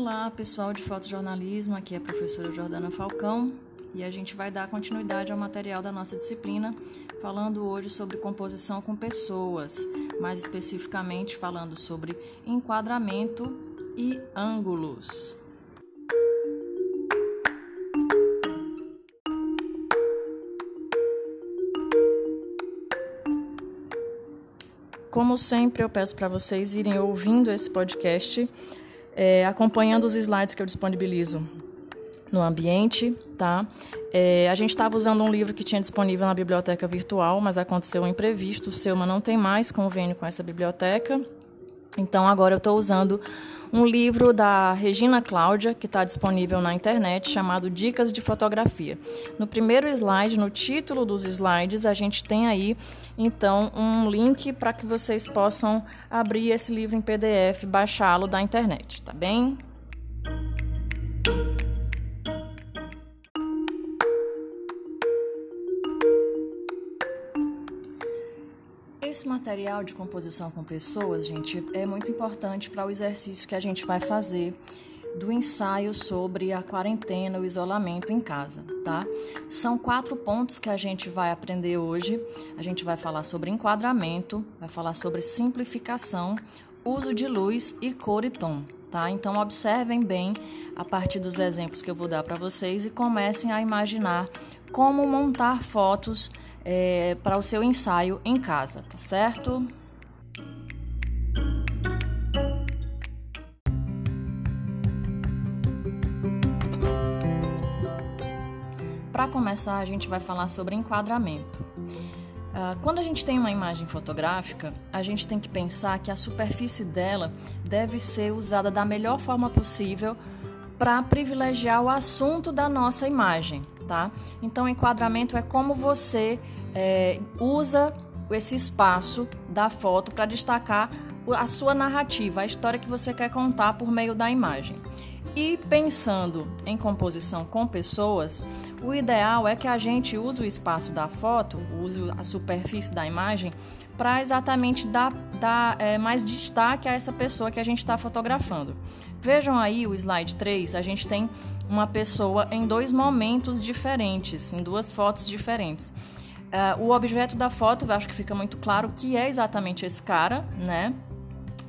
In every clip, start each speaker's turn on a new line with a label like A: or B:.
A: Olá, pessoal de fotojornalismo, aqui é a professora Jordana Falcão e a gente vai dar continuidade ao material da nossa disciplina, falando hoje sobre composição com pessoas, mais especificamente falando sobre enquadramento e ângulos. Como sempre, eu peço para vocês irem ouvindo esse podcast, é, acompanhando os slides que eu disponibilizo no ambiente, tá? É, a gente estava usando um livro que tinha disponível na biblioteca virtual, mas aconteceu um imprevisto. O Selma não tem mais convênio com essa biblioteca. Então agora eu estou usando um livro da Regina Cláudia, que está disponível na internet, chamado Dicas de Fotografia. No primeiro slide, no título dos slides, a gente tem aí, então, um link para que vocês possam abrir esse livro em PDF, baixá-lo da internet, tá bem? Esse material de composição com pessoas, gente, é muito importante para o exercício que a gente vai fazer do ensaio sobre a quarentena, o isolamento em casa, tá? São quatro pontos que a gente vai aprender hoje. A gente vai falar sobre enquadramento, vai falar sobre simplificação, uso de luz e cor e tom, tá? Então observem bem a partir dos exemplos que eu vou dar para vocês e comecem a imaginar como montar fotos é, para o seu ensaio em casa, tá certo? Para começar, a gente vai falar sobre enquadramento. Uh, quando a gente tem uma imagem fotográfica, a gente tem que pensar que a superfície dela deve ser usada da melhor forma possível para privilegiar o assunto da nossa imagem tá? Então, enquadramento é como você é, usa esse espaço da foto para destacar a sua narrativa, a história que você quer contar por meio da imagem. E pensando em composição com pessoas, o ideal é que a gente use o espaço da foto, use a superfície da imagem, para exatamente dar, dar é, mais destaque a essa pessoa que a gente está fotografando. Vejam aí o slide 3, a gente tem uma pessoa em dois momentos diferentes, em duas fotos diferentes. Uh, o objeto da foto, eu acho que fica muito claro que é exatamente esse cara, né?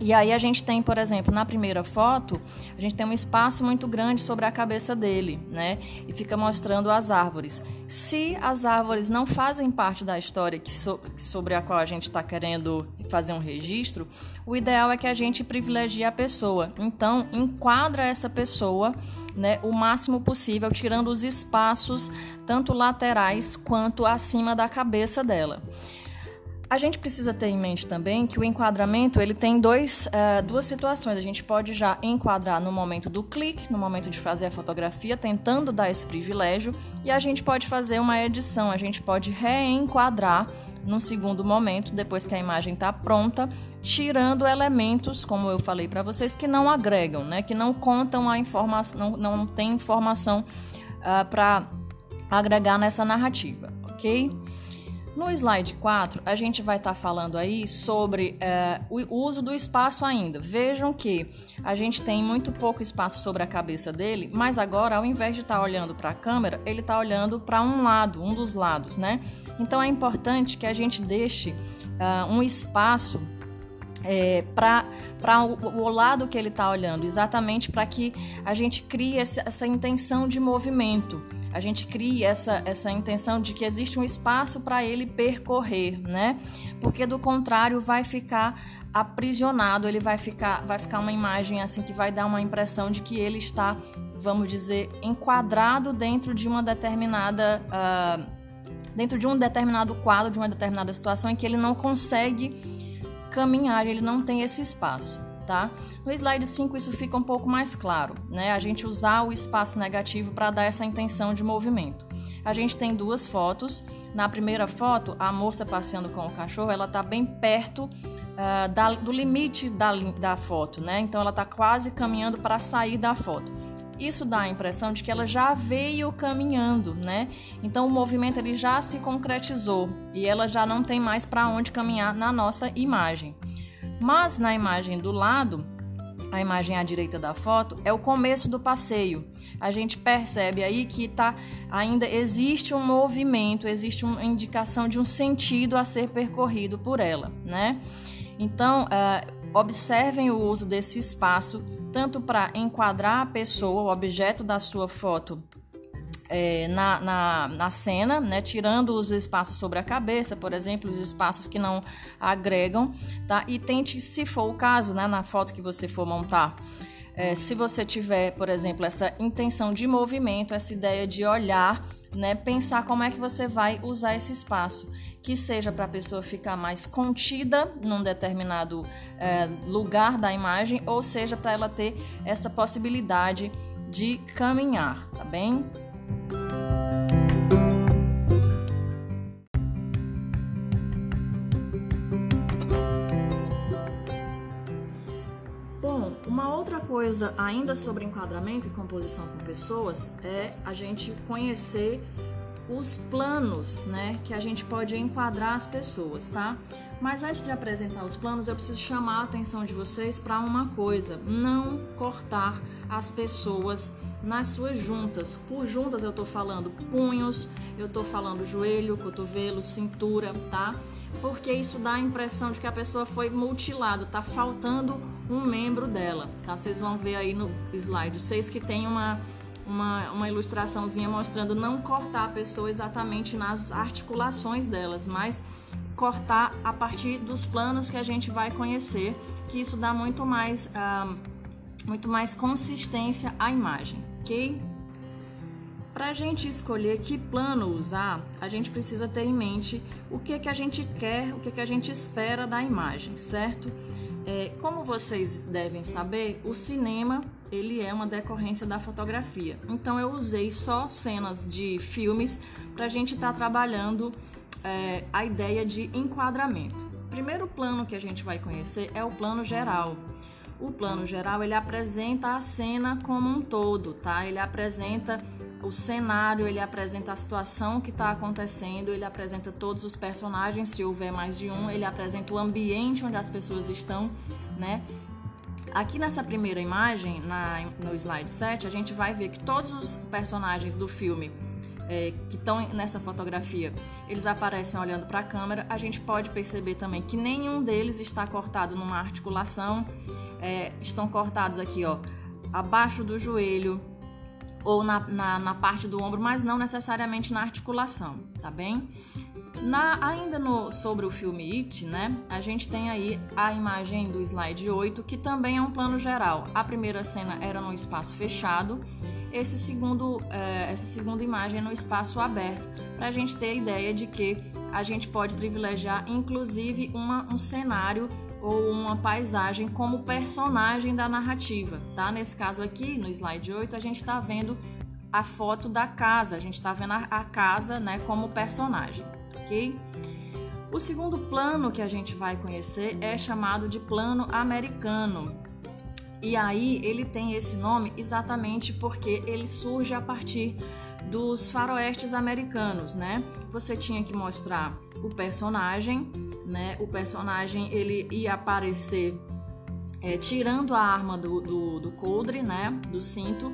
A: E aí a gente tem, por exemplo, na primeira foto, a gente tem um espaço muito grande sobre a cabeça dele, né? E fica mostrando as árvores. Se as árvores não fazem parte da história que so sobre a qual a gente está querendo fazer um registro, o ideal é que a gente privilegie a pessoa. Então, enquadra essa pessoa, né, o máximo possível, tirando os espaços tanto laterais quanto acima da cabeça dela. A gente precisa ter em mente também que o enquadramento ele tem dois, uh, duas situações. A gente pode já enquadrar no momento do clique, no momento de fazer a fotografia, tentando dar esse privilégio, e a gente pode fazer uma edição, a gente pode reenquadrar num segundo momento, depois que a imagem está pronta, tirando elementos, como eu falei para vocês, que não agregam, né? que não contam a informação, não, não tem informação uh, ah, para agregar nessa narrativa, ok? No slide 4, a gente vai estar tá falando aí sobre é, o uso do espaço ainda. Vejam que a gente tem muito pouco espaço sobre a cabeça dele, mas agora, ao invés de estar tá olhando para a câmera, ele está olhando para um lado, um dos lados, né? Então é importante que a gente deixe uh, um espaço é, para o, o, lado que ele está olhando, exatamente para que a gente crie essa, essa intenção de movimento a gente cria essa, essa intenção de que existe um espaço para ele percorrer, né? Porque do contrário vai ficar aprisionado, ele vai ficar, vai ficar uma imagem assim que vai dar uma impressão de que ele está, vamos dizer, enquadrado dentro de uma determinada. Uh, dentro de um determinado quadro, de uma determinada situação em que ele não consegue caminhar, ele não tem esse espaço tá? No slide 5 isso fica um pouco mais claro, né? A gente usar o espaço negativo para dar essa intenção de movimento. A gente tem duas fotos. Na primeira foto, a moça passeando com o cachorro, ela está bem perto uh, da, do limite da, da foto, né? Então ela está quase caminhando para sair da foto. Isso dá a impressão de que ela já veio caminhando, né? Então o movimento ele já se concretizou e ela já não tem mais para onde caminhar na nossa imagem. Mas na imagem do lado, a imagem à direita da foto, é o começo do passeio. A gente percebe aí que tá, ainda existe um movimento, existe uma indicação de um sentido a ser percorrido por ela, né? Então, uh, observem o uso desse espaço tanto para enquadrar a pessoa, o objeto da sua foto, é, na, na, na, cena, né, tirando os espaços sobre a cabeça, por exemplo, os espaços que não agregam, tá? E tente, se for o caso, né, na foto que você for montar, é, se você tiver, por exemplo, essa intenção de movimento, essa ideia de olhar, né, pensar como é que você vai usar esse espaço, que seja para a pessoa ficar mais contida num determinado é, lugar da imagem, ou seja para ela ter essa possibilidade de caminhar, tá bem? Bom, uma outra coisa ainda sobre enquadramento e composição com pessoas é a gente conhecer os planos, né, que a gente pode enquadrar as pessoas, tá? Mas antes de apresentar os planos, eu preciso chamar a atenção de vocês para uma coisa: não cortar as pessoas nas suas juntas. Por juntas eu tô falando punhos, eu tô falando joelho, cotovelo, cintura, tá? Porque isso dá a impressão de que a pessoa foi mutilada, tá faltando um membro dela, tá? Vocês vão ver aí no slide 6 que tem uma uma, uma ilustraçãozinha mostrando não cortar a pessoa exatamente nas articulações delas, mas cortar a partir dos planos que a gente vai conhecer, que isso dá muito mais, uh, muito mais consistência à imagem, ok? Para a gente escolher que plano usar, a gente precisa ter em mente o que, que a gente quer, o que, que a gente espera da imagem, certo? É, como vocês devem saber, o cinema ele é uma decorrência da fotografia. Então eu usei só cenas de filmes para a gente estar tá trabalhando é, a ideia de enquadramento. Primeiro plano que a gente vai conhecer é o plano geral. O plano geral ele apresenta a cena como um todo, tá? Ele apresenta o cenário, ele apresenta a situação que está acontecendo, ele apresenta todos os personagens, se houver mais de um, ele apresenta o ambiente onde as pessoas estão, né? Aqui nessa primeira imagem, na, no slide 7, a gente vai ver que todos os personagens do filme é, que estão nessa fotografia, eles aparecem olhando para a câmera. A gente pode perceber também que nenhum deles está cortado numa articulação. É, estão cortados aqui, ó, abaixo do joelho ou na, na, na parte do ombro, mas não necessariamente na articulação, tá bem? Na, ainda no, sobre o filme It, né, a gente tem aí a imagem do slide 8, que também é um plano geral. A primeira cena era no espaço fechado, esse segundo, é, essa segunda imagem é no espaço aberto, para a gente ter a ideia de que a gente pode privilegiar inclusive uma, um cenário ou uma paisagem como personagem da narrativa, tá? Nesse caso aqui, no slide 8, a gente está vendo a foto da casa, a gente está vendo a, a casa né, como personagem O segundo plano que a gente vai conhecer é chamado de plano americano. E aí ele tem esse nome exatamente porque ele surge a partir dos faroestes americanos, né? Você tinha que mostrar o personagem, né? O personagem ele ia aparecer é, tirando a arma do, do, do coldre, né? Do cinto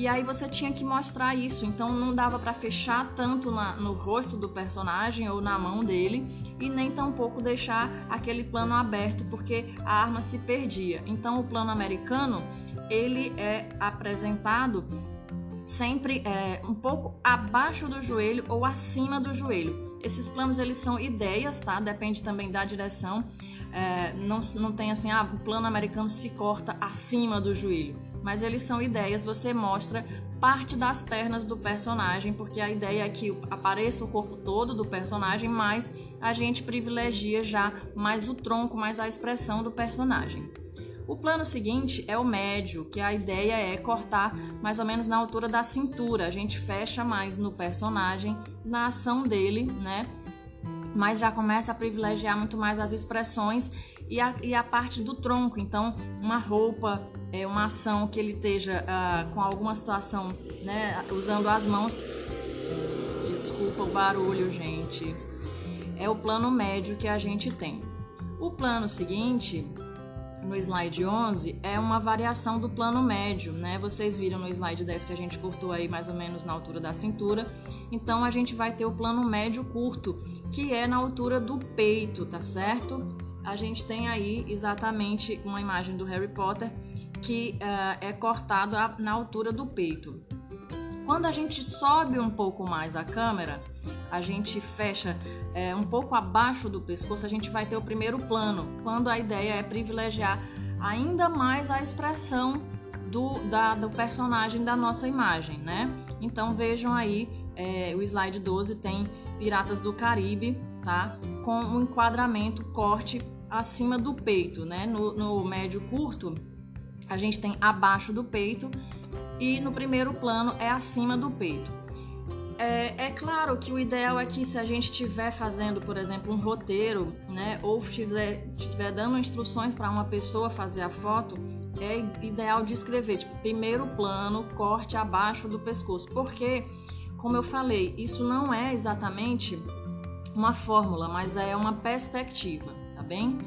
A: e aí você tinha que mostrar isso, então não dava para fechar tanto na, no rosto do personagem ou na mão dele e nem tampouco deixar aquele plano aberto porque a arma se perdia. Então o plano americano ele é apresentado sempre é, um pouco abaixo do joelho ou acima do joelho. Esses planos eles são ideias, tá? Depende também da direção. É, não, não tem assim, ah, o plano americano se corta acima do joelho mas eles são ideias, você mostra parte das pernas do personagem, porque a ideia é que apareça o corpo todo do personagem, mas a gente privilegia já mais o tronco, mais a expressão do personagem. O plano seguinte é o médio, que a ideia é cortar mais ou menos na altura da cintura. A gente fecha mais no personagem, na ação dele, né? Mas já começa a privilegiar muito mais as expressões e a, e a parte do tronco. Então, uma roupa, é, uma ação que ele esteja uh, com alguma situação, né, usando as mãos. Desculpa o barulho, gente. É o plano médio que a gente tem. O plano seguinte no slide 11 é uma variação do plano médio, né? Vocês viram no slide 10 que a gente cortou aí mais ou menos na altura da cintura. Então a gente vai ter o plano médio curto, que é na altura do peito, tá certo? A gente tem aí exatamente uma imagem do Harry Potter que uh, é cortado a, na altura do peito. Quando a gente sobe um pouco mais a câmera, a gente fecha é, um pouco abaixo do pescoço, a gente vai ter o primeiro plano, quando a ideia é privilegiar ainda mais a expressão do, da, do personagem da nossa imagem, né? Então vejam aí, é, o slide 12 tem Piratas do Caribe, tá? Com um enquadramento, corte acima do peito, né? No, no médio curto, a gente tem abaixo do peito e no primeiro plano é acima do peito. É, é, claro que o ideal é que se a gente estiver fazendo, por exemplo, um roteiro, né, ou estiver, dando instruções para uma pessoa fazer a foto, é ideal de escrever, tipo, primeiro plano, corte abaixo do pescoço, porque, como eu falei, isso não é exatamente uma fórmula, mas é uma perspectiva, tá bem?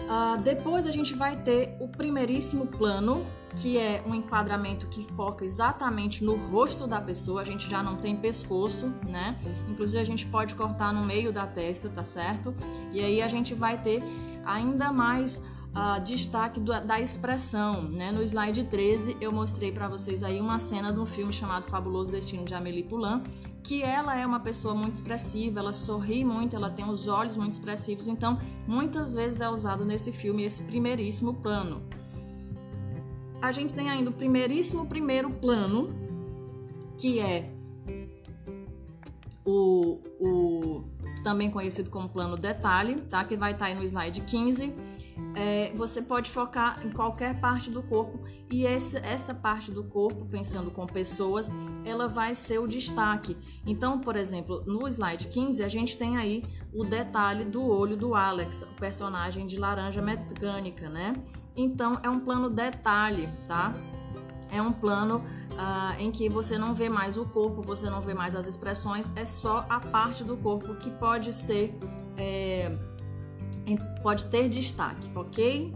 A: Uh, depois a gente vai ter o primeiríssimo plano, que é um enquadramento que foca exatamente no rosto da pessoa. A gente já não tem pescoço, né? Inclusive a gente pode cortar no meio da testa, tá certo? E aí a gente vai ter ainda mais destaque do, da expressão, né? No slide 13 eu mostrei para vocês aí uma cena de um filme chamado Fabuloso Destino de Amélie Poulain, que ela é uma pessoa muito expressiva, ela sorri muito, ela tem os olhos muito expressivos, então muitas vezes é usado nesse filme esse primeiríssimo plano a gente tem ainda o primeiríssimo primeiro plano, que é o, o também conhecido como plano detalhe, tá? Que vai estar tá aí no slide 15 é, você pode focar em qualquer parte do corpo e esse, essa parte do corpo, pensando com pessoas, ela vai ser o destaque. Então, por exemplo, no slide 15, a gente tem aí o detalhe do olho do Alex, o personagem de Laranja Mecânica, né? Então, é um plano detalhe, tá? É um plano ah, em que você não vê mais o corpo, você não vê mais as expressões, é só a parte do corpo que pode ser. É, pode ter destaque, ok?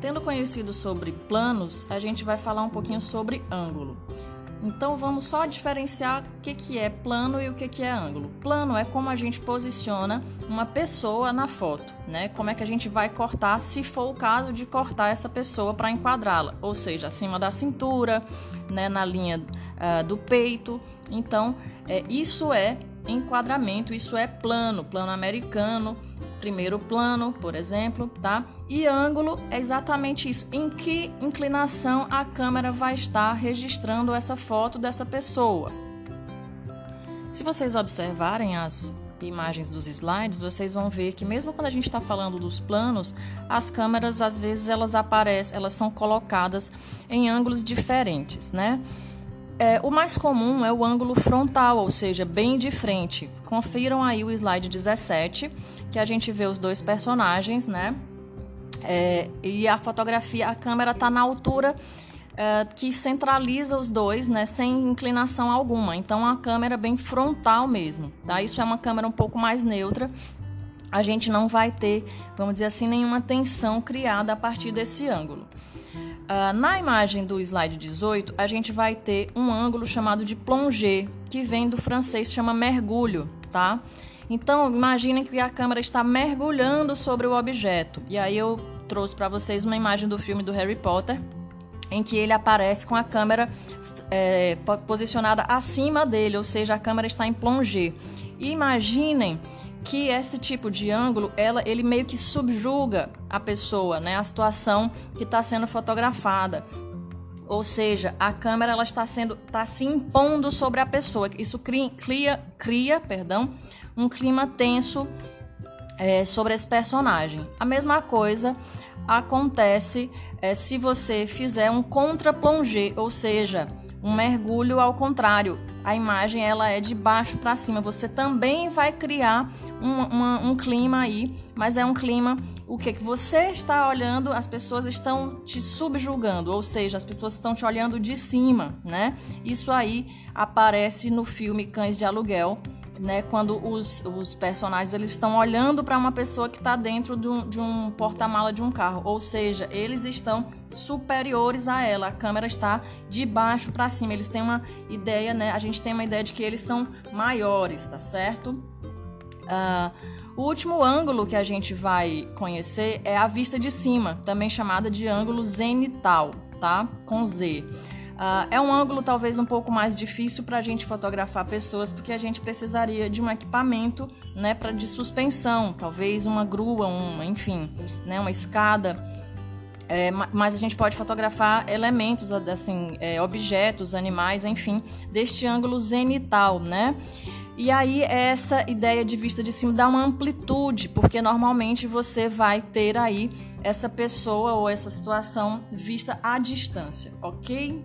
A: Tendo conhecido sobre planos, a gente vai falar um pouquinho sobre ângulo. Então vamos só diferenciar o que, que é plano e o que, que é ângulo. Plano é como a gente posiciona uma pessoa na foto, né? Como é que a gente vai cortar, se for o caso de cortar essa pessoa para enquadrá-la, ou seja, acima da cintura, né, na linha uh, do peito. Então, é, isso é enquadramento, isso é plano, plano americano, primeiro plano, por exemplo, tá? E ângulo é exatamente isso. Em que inclinação a câmera vai estar registrando essa foto dessa pessoa? Se vocês observarem as imagens dos slides, vocês vão ver que mesmo quando a gente está falando dos planos, as câmeras às vezes elas aparecem, elas são colocadas em ângulos diferentes, né? É, o mais comum é o ângulo frontal, ou seja, bem de frente. Confiram aí o slide 17, que a gente vê os dois personagens, né? É, e a fotografia, a câmera está na altura é, que centraliza os dois, né, sem inclinação alguma. Então a câmera bem frontal mesmo, tá? Isso é uma câmera um pouco mais neutra. A gente não vai ter, vamos dizer assim, nenhuma tensão criada a partir desse ângulo. Uh, na imagem do slide 18, a gente vai ter um ângulo chamado de plongée, que vem do francês chama mergulho, tá? Então, imaginem que a câmera está mergulhando sobre o objeto. E aí eu trouxe para vocês uma imagem do filme do Harry Potter, em que ele aparece com a câmera é, posicionada acima dele, ou seja, a câmera está em plongée. E imaginem que esse tipo de ângulo, ela, ele meio que subjuga a pessoa, né? A situação que está sendo fotografada. Ou seja, a câmera ela está sendo, está se impondo sobre a pessoa. Isso cria, cria, cria perdão, um clima tenso é, sobre esse personagem. A mesma coisa acontece é, se você fizer um contra-plongé, ou seja, um mergulho ao contrário, a imagem ela é de baixo para cima. Você também vai criar um, uma, um clima aí, mas é um clima o que que você está olhando, as pessoas estão te subjugando, ou seja, as pessoas estão te olhando de cima, né? Isso aí aparece no filme Cães de Aluguel né, quando os, os personagens eles estão olhando para uma pessoa que está dentro de um, de um porta-mala de um carro, ou seja, eles estão superiores a ela. A câmera está de baixo para cima. Eles têm uma ideia, né? A gente tem uma ideia de que eles são maiores, tá certo? Uh, o último ângulo que a gente vai conhecer é a vista de cima, também chamada de ângulo zenital, tá? Com Z. Uh, é um ângulo talvez um pouco mais difícil para a gente fotografar pessoas, porque a gente precisaria de um equipamento né, pra, de suspensão, talvez uma grua, uma, enfim, né, uma escada. É, mas a gente pode fotografar elementos, assim, é, objetos, animais, enfim, deste ângulo zenital, né? E aí essa ideia de vista de cima dá uma amplitude, porque normalmente você vai ter aí essa pessoa ou essa situação vista à distância, ok?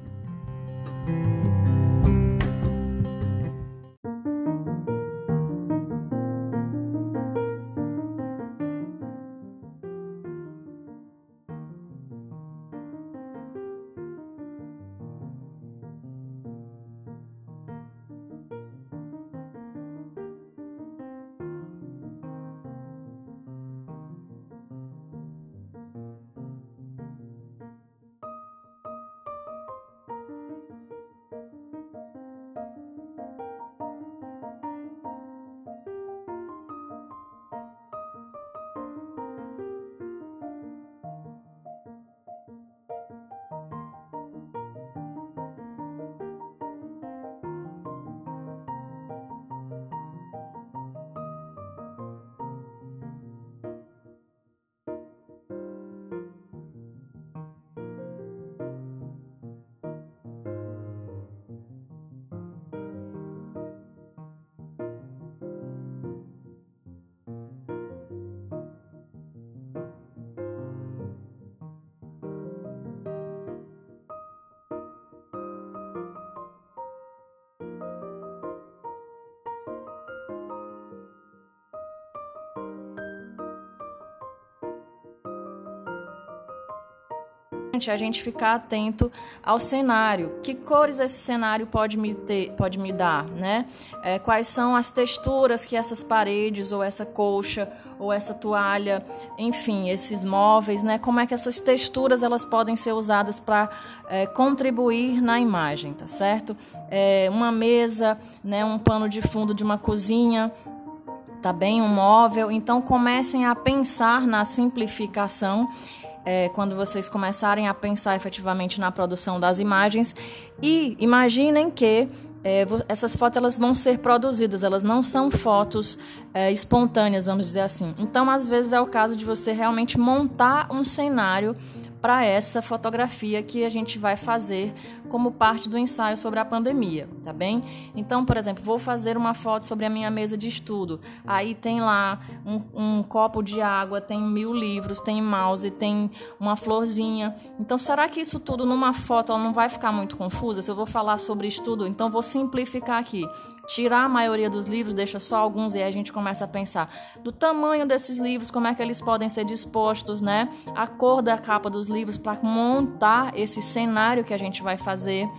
A: A gente ficar atento ao cenário. Que cores esse cenário pode me, ter, pode me dar, né? É, quais são as texturas que essas paredes, ou essa colcha, ou essa toalha, enfim, esses móveis, né? Como é que essas texturas elas podem ser usadas para é, contribuir na imagem, tá certo? É, uma mesa, né? Um pano de fundo de uma cozinha, tá bem? Um móvel. Então comecem a pensar na simplificação é, quando vocês começarem a pensar efetivamente na produção das imagens. E imaginem que é, essas fotos elas vão ser produzidas, elas não são fotos é, espontâneas, vamos dizer assim. Então, às vezes é o caso de você realmente montar um cenário para essa fotografia que a gente vai fazer como parte do ensaio sobre a pandemia, tá bem? Então, por exemplo, vou fazer uma foto sobre a minha mesa de estudo. Aí tem lá um, um copo de água, tem mil livros, tem mouse, tem uma florzinha. Então, será que isso tudo numa foto não vai ficar muito confusa? Se eu vou falar sobre estudo, então vou simplificar aqui. Tirar a maioria dos livros, deixa só alguns e aí a gente começa a pensar do tamanho desses livros, como é que eles podem ser dispostos, né? A cor da capa dos livros para montar esse cenário que a gente vai fazer fazer.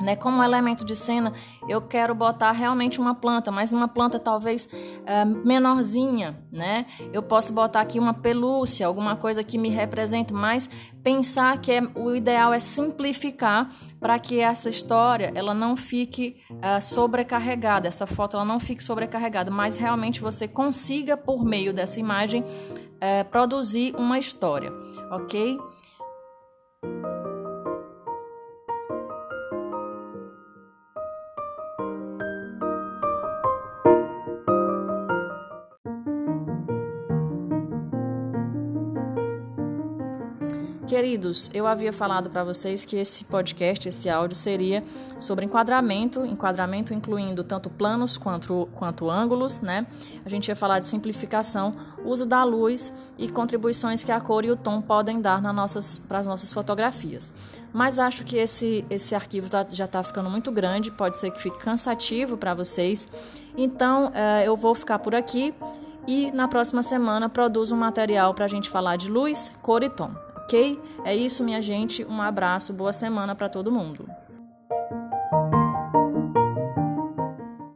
A: Né, como elemento de cena, eu quero botar realmente uma planta, mas uma planta talvez é, menorzinha, né? Eu posso botar aqui uma pelúcia, alguma coisa que me represente, mas pensar que é, o ideal é simplificar para que essa história ela não fique é, sobrecarregada, essa foto ela não fique sobrecarregada, mas realmente você consiga por meio dessa imagem é, produzir uma história, ok? Queridos, eu havia falado para vocês que esse podcast, esse áudio, seria sobre enquadramento, enquadramento incluindo tanto planos quanto, quanto ângulos, né? A gente ia falar de simplificação, uso da luz e contribuições que a cor e o tom podem dar nas nossas, para as nossas fotografias. Mas acho que esse, esse arquivo tá, já está ficando muito grande, pode ser que fique cansativo para vocês. Então, eh, eu vou ficar por aqui e na próxima semana produzo um material para a gente falar de luz, cor e tom, ok? É isso, minha gente. Um abraço, boa semana para todo mundo.